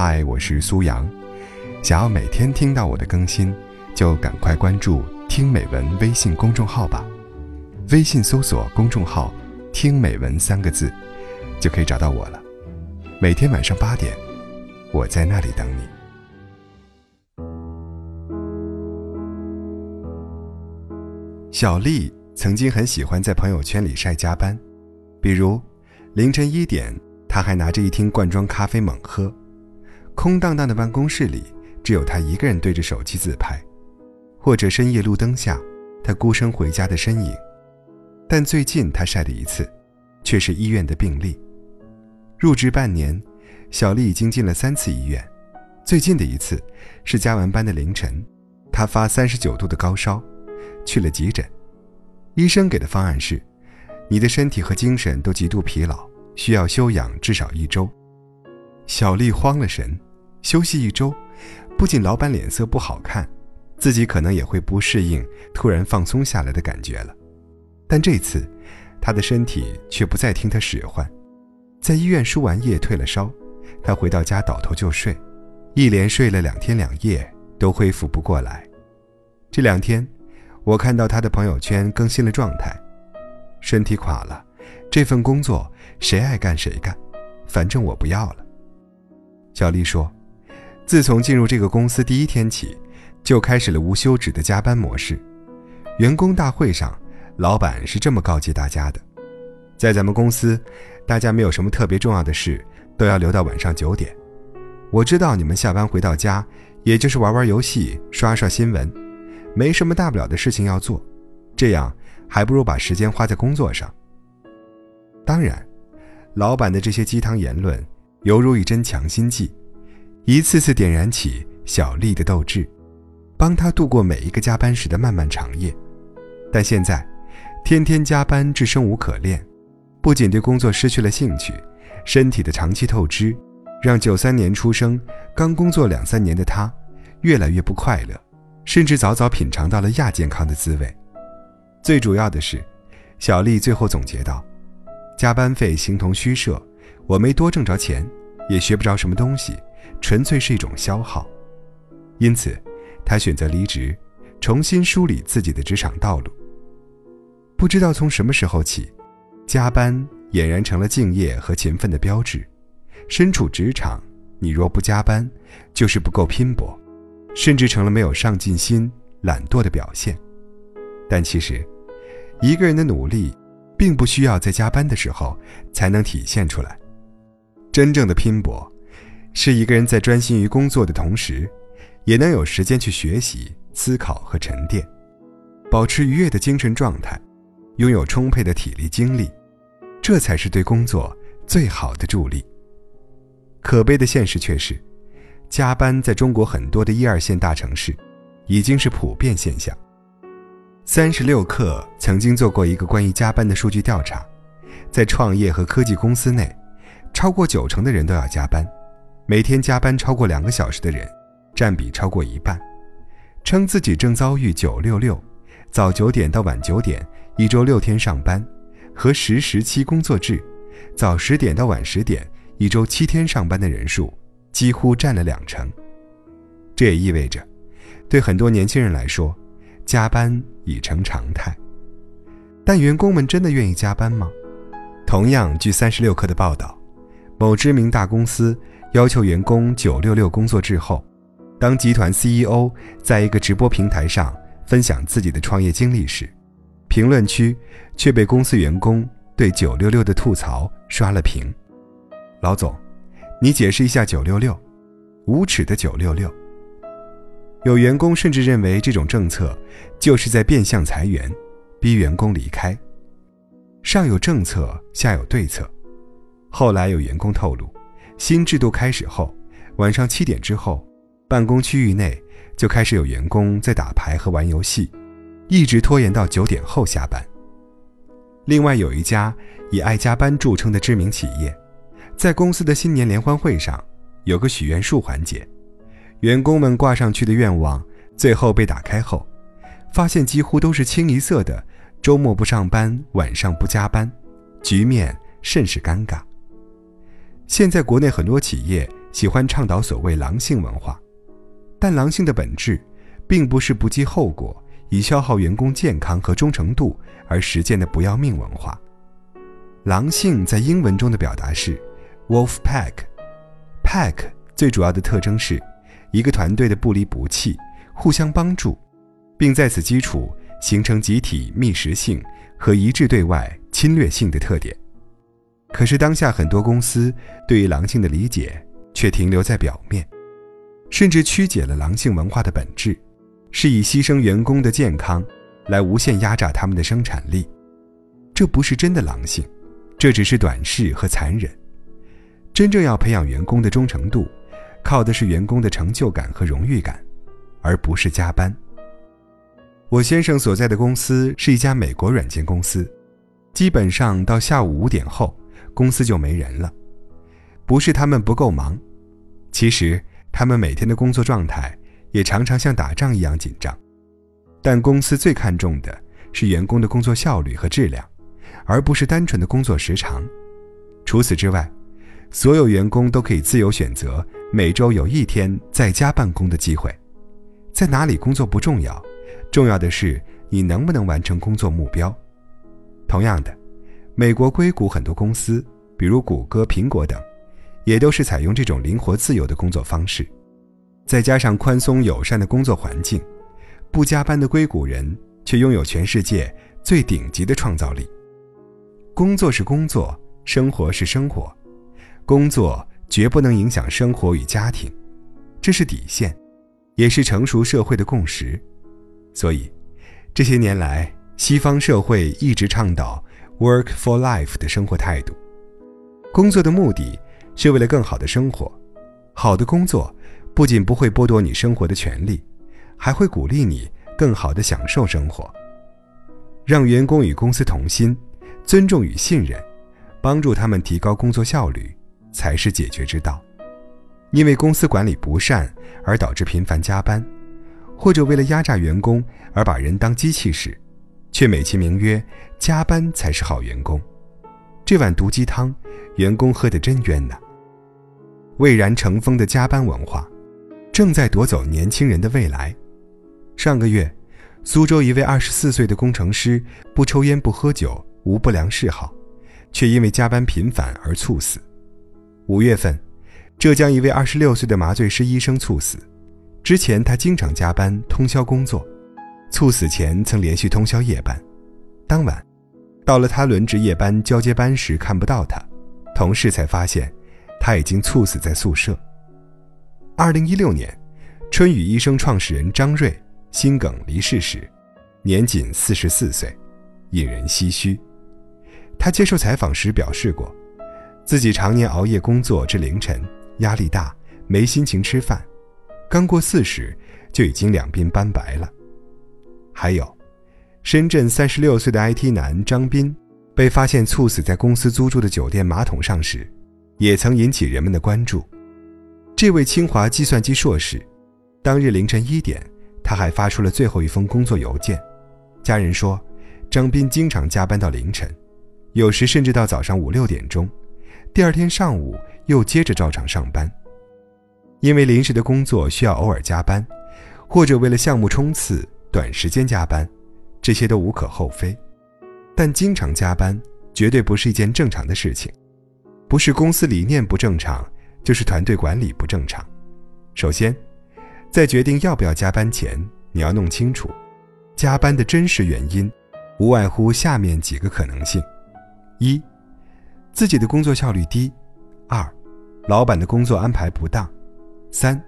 嗨，我是苏阳。想要每天听到我的更新，就赶快关注“听美文”微信公众号吧。微信搜索公众号“听美文”三个字，就可以找到我了。每天晚上八点，我在那里等你。小丽曾经很喜欢在朋友圈里晒加班，比如凌晨一点。她还拿着一听罐装咖啡猛喝，空荡荡的办公室里只有他一个人对着手机自拍，或者深夜路灯下他孤身回家的身影。但最近他晒的一次，却是医院的病历。入职半年，小丽已经进了三次医院，最近的一次是加完班的凌晨，她发三十九度的高烧，去了急诊。医生给的方案是，你的身体和精神都极度疲劳。需要休养至少一周，小丽慌了神，休息一周，不仅老板脸色不好看，自己可能也会不适应突然放松下来的感觉了。但这次，他的身体却不再听他使唤，在医院输完液退了烧，他回到家倒头就睡，一连睡了两天两夜都恢复不过来。这两天，我看到他的朋友圈更新了状态，身体垮了。这份工作谁爱干谁干，反正我不要了。小丽说：“自从进入这个公司第一天起，就开始了无休止的加班模式。员工大会上，老板是这么告诫大家的：在咱们公司，大家没有什么特别重要的事，都要留到晚上九点。我知道你们下班回到家，也就是玩玩游戏、刷刷新闻，没什么大不了的事情要做，这样还不如把时间花在工作上。”当然，老板的这些鸡汤言论犹如一针强心剂，一次次点燃起小丽的斗志，帮她度过每一个加班时的漫漫长夜。但现在，天天加班至生无可恋，不仅对工作失去了兴趣，身体的长期透支，让九三年出生、刚工作两三年的她越来越不快乐，甚至早早品尝到了亚健康的滋味。最主要的是，小丽最后总结道。加班费形同虚设，我没多挣着钱，也学不着什么东西，纯粹是一种消耗。因此，他选择离职，重新梳理自己的职场道路。不知道从什么时候起，加班俨然成了敬业和勤奋的标志。身处职场，你若不加班，就是不够拼搏，甚至成了没有上进心、懒惰的表现。但其实，一个人的努力。并不需要在加班的时候才能体现出来。真正的拼搏，是一个人在专心于工作的同时，也能有时间去学习、思考和沉淀，保持愉悦的精神状态，拥有充沛的体力精力，这才是对工作最好的助力。可悲的现实却是，加班在中国很多的一二线大城市，已经是普遍现象。三十六氪曾经做过一个关于加班的数据调查，在创业和科技公司内，超过九成的人都要加班，每天加班超过两个小时的人，占比超过一半。称自己正遭遇“九六六”，早九点到晚九点，一周六天上班，和十十七工作制，早十点到晚十点，一周七天上班的人数，几乎占了两成。这也意味着，对很多年轻人来说，加班。已成常态，但员工们真的愿意加班吗？同样，据三十六氪的报道，某知名大公司要求员工“九六六”工作制后，当集团 CEO 在一个直播平台上分享自己的创业经历时，评论区却被公司员工对“九六六”的吐槽刷了屏。老总，你解释一下“九六六”，无耻的“九六六”。有员工甚至认为这种政策就是在变相裁员，逼员工离开。上有政策，下有对策。后来有员工透露，新制度开始后，晚上七点之后，办公区域内就开始有员工在打牌和玩游戏，一直拖延到九点后下班。另外有一家以爱加班著称的知名企业，在公司的新年联欢会上，有个许愿树环节。员工们挂上去的愿望，最后被打开后，发现几乎都是清一色的“周末不上班，晚上不加班”，局面甚是尴尬。现在国内很多企业喜欢倡导所谓狼性文化，但狼性的本质，并不是不计后果以消耗员工健康和忠诚度而实践的不要命文化。狼性在英文中的表达是 “wolf pack”，pack 最主要的特征是，一个团队的不离不弃，互相帮助，并在此基础形成集体觅食性和一致对外侵略性的特点。可是当下很多公司对于狼性的理解却停留在表面，甚至曲解了狼性文化的本质，是以牺牲员工的健康来无限压榨他们的生产力。这不是真的狼性。这只是短视和残忍。真正要培养员工的忠诚度，靠的是员工的成就感和荣誉感，而不是加班。我先生所在的公司是一家美国软件公司，基本上到下午五点后，公司就没人了。不是他们不够忙，其实他们每天的工作状态也常常像打仗一样紧张。但公司最看重的是员工的工作效率和质量。而不是单纯的工作时长。除此之外，所有员工都可以自由选择每周有一天在家办公的机会。在哪里工作不重要，重要的是你能不能完成工作目标。同样的，美国硅谷很多公司，比如谷歌、苹果等，也都是采用这种灵活自由的工作方式。再加上宽松友善的工作环境，不加班的硅谷人却拥有全世界最顶级的创造力。工作是工作，生活是生活，工作绝不能影响生活与家庭，这是底线，也是成熟社会的共识。所以，这些年来，西方社会一直倡导 “work for life” 的生活态度。工作的目的是为了更好的生活，好的工作不仅不会剥夺你生活的权利，还会鼓励你更好的享受生活，让员工与公司同心。尊重与信任，帮助他们提高工作效率，才是解决之道。因为公司管理不善而导致频繁加班，或者为了压榨员工而把人当机器使，却美其名曰加班才是好员工，这碗毒鸡汤，员工喝得真冤呐！蔚然成风的加班文化，正在夺走年轻人的未来。上个月，苏州一位二十四岁的工程师不抽烟不喝酒。无不良嗜好，却因为加班频繁而猝死。五月份，浙江一位二十六岁的麻醉师医生猝死。之前他经常加班通宵工作，猝死前曾连续通宵夜班。当晚，到了他轮值夜班交接班时看不到他，同事才发现他已经猝死在宿舍。二零一六年，春雨医生创始人张瑞心梗离世时，年仅四十四岁，引人唏嘘。他接受采访时表示过，自己常年熬夜工作至凌晨，压力大，没心情吃饭，刚过四十就已经两鬓斑白了。还有，深圳三十六岁的 IT 男张斌，被发现猝死在公司租住的酒店马桶上时，也曾引起人们的关注。这位清华计算机硕士，当日凌晨一点，他还发出了最后一封工作邮件。家人说，张斌经常加班到凌晨。有时甚至到早上五六点钟，第二天上午又接着照常上班。因为临时的工作需要偶尔加班，或者为了项目冲刺短时间加班，这些都无可厚非。但经常加班绝对不是一件正常的事情，不是公司理念不正常，就是团队管理不正常。首先，在决定要不要加班前，你要弄清楚，加班的真实原因，无外乎下面几个可能性。一，自己的工作效率低；二，老板的工作安排不当；三，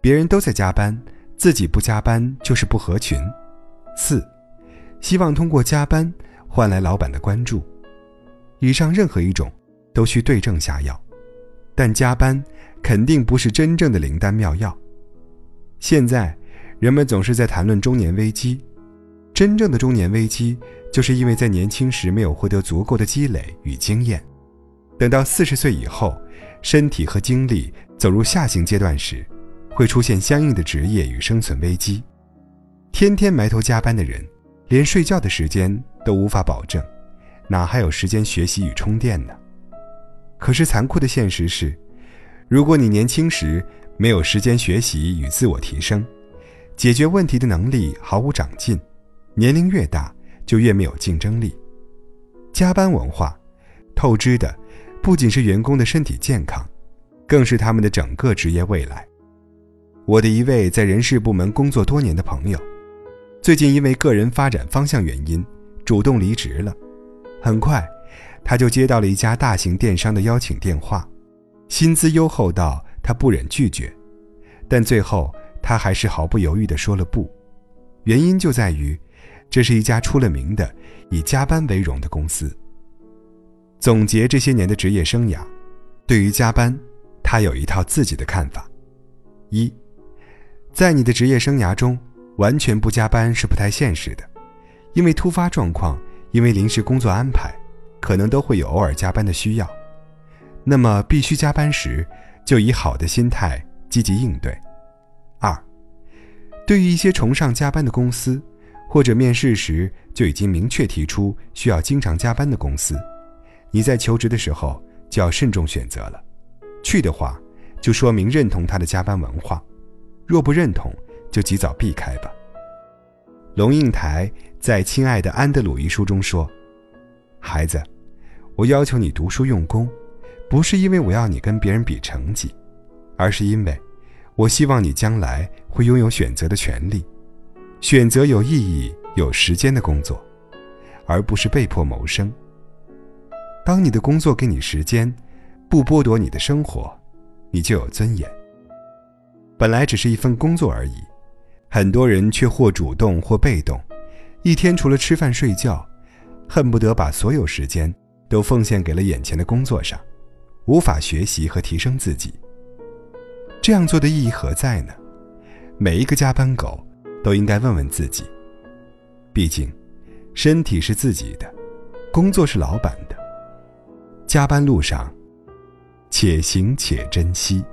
别人都在加班，自己不加班就是不合群；四，希望通过加班换来老板的关注。以上任何一种都需对症下药，但加班肯定不是真正的灵丹妙药。现在，人们总是在谈论中年危机，真正的中年危机。就是因为在年轻时没有获得足够的积累与经验，等到四十岁以后，身体和精力走入下行阶段时，会出现相应的职业与生存危机。天天埋头加班的人，连睡觉的时间都无法保证，哪还有时间学习与充电呢？可是残酷的现实是，如果你年轻时没有时间学习与自我提升，解决问题的能力毫无长进，年龄越大就越没有竞争力。加班文化，透支的不仅是员工的身体健康，更是他们的整个职业未来。我的一位在人事部门工作多年的朋友，最近因为个人发展方向原因，主动离职了。很快，他就接到了一家大型电商的邀请电话。薪资优厚到他不忍拒绝，但最后他还是毫不犹豫地说了不。原因就在于，这是一家出了名的以加班为荣的公司。总结这些年的职业生涯，对于加班，他有一套自己的看法：一，在你的职业生涯中，完全不加班是不太现实的，因为突发状况，因为临时工作安排，可能都会有偶尔加班的需要。那么必须加班时，就以好的心态积极应对。二，对于一些崇尚加班的公司，或者面试时就已经明确提出需要经常加班的公司，你在求职的时候就要慎重选择了。去的话，就说明认同他的加班文化；若不认同，就及早避开吧。龙应台在《亲爱的安德鲁》一书中说：“孩子，我要求你读书用功。”不是因为我要你跟别人比成绩，而是因为，我希望你将来会拥有选择的权利，选择有意义、有时间的工作，而不是被迫谋生。当你的工作给你时间，不剥夺你的生活，你就有尊严。本来只是一份工作而已，很多人却或主动或被动，一天除了吃饭睡觉，恨不得把所有时间都奉献给了眼前的工作上。无法学习和提升自己，这样做的意义何在呢？每一个加班狗都应该问问自己。毕竟，身体是自己的，工作是老板的。加班路上，且行且珍惜。